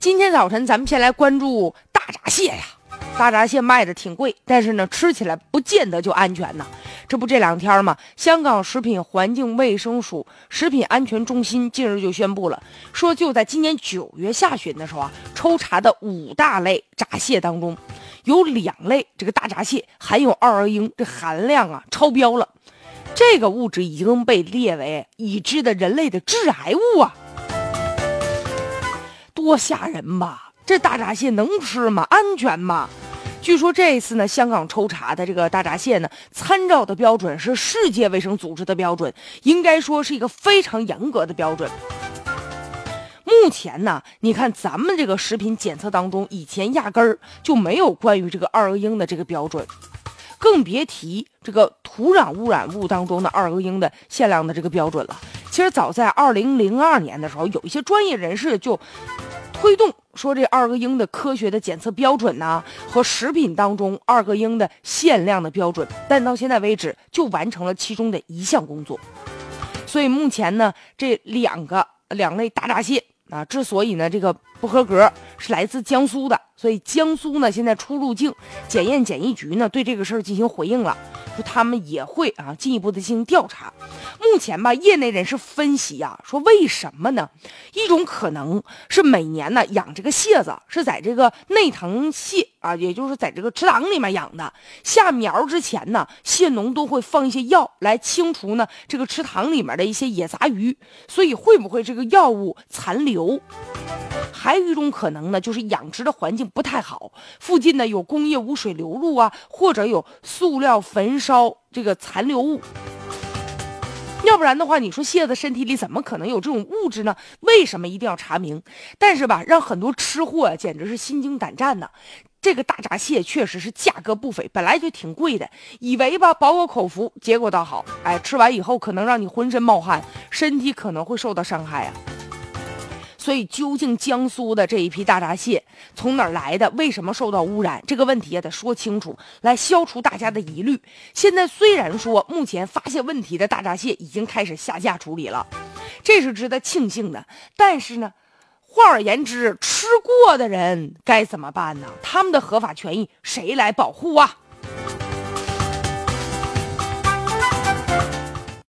今天早晨咱们先来关注大闸蟹呀，大闸蟹卖的挺贵，但是呢，吃起来不见得就安全呐。这不这两天嘛，香港食品环境卫生署食品安全中心近日就宣布了，说就在今年九月下旬的时候啊，抽查的五大类闸蟹当中，有两类这个大闸蟹含有二恶英，这含量啊超标了，这个物质已经被列为已知的人类的致癌物啊。多吓人吧！这大闸蟹能吃吗？安全吗？据说这一次呢，香港抽查的这个大闸蟹呢，参照的标准是世界卫生组织的标准，应该说是一个非常严格的标准。目前呢，你看咱们这个食品检测当中，以前压根儿就没有关于这个二恶英的这个标准，更别提这个土壤污染物当中的二恶英的限量的这个标准了。其实早在二零零二年的时候，有一些专业人士就。推动说这二个英的科学的检测标准呢，和食品当中二个英的限量的标准，但到现在为止就完成了其中的一项工作。所以目前呢，这两个两类大闸蟹啊，之所以呢这个不合格，是来自江苏的。所以江苏呢，现在出入境检验检疫局呢，对这个事儿进行回应了，说他们也会啊进一步的进行调查。目前吧，业内人士分析呀，说为什么呢？一种可能是每年呢养这个蟹子是在这个内塘蟹啊，也就是在这个池塘里面养的，下苗之前呢，蟹农都会放一些药来清除呢这个池塘里面的一些野杂鱼，所以会不会这个药物残留？还有一种可能呢，就是养殖的环境不太好，附近呢有工业污水流入啊，或者有塑料焚烧这个残留物。要不然的话，你说蟹子身体里怎么可能有这种物质呢？为什么一定要查明？但是吧，让很多吃货简直是心惊胆战呢。这个大闸蟹确实是价格不菲，本来就挺贵的，以为吧饱我口福，结果倒好，哎，吃完以后可能让你浑身冒汗，身体可能会受到伤害啊。所以，究竟江苏的这一批大闸蟹从哪儿来的？为什么受到污染？这个问题也得说清楚，来消除大家的疑虑。现在虽然说目前发现问题的大闸蟹已经开始下架处理了，这是值得庆幸的。但是呢，换而言之，吃过的人该怎么办呢？他们的合法权益谁来保护啊？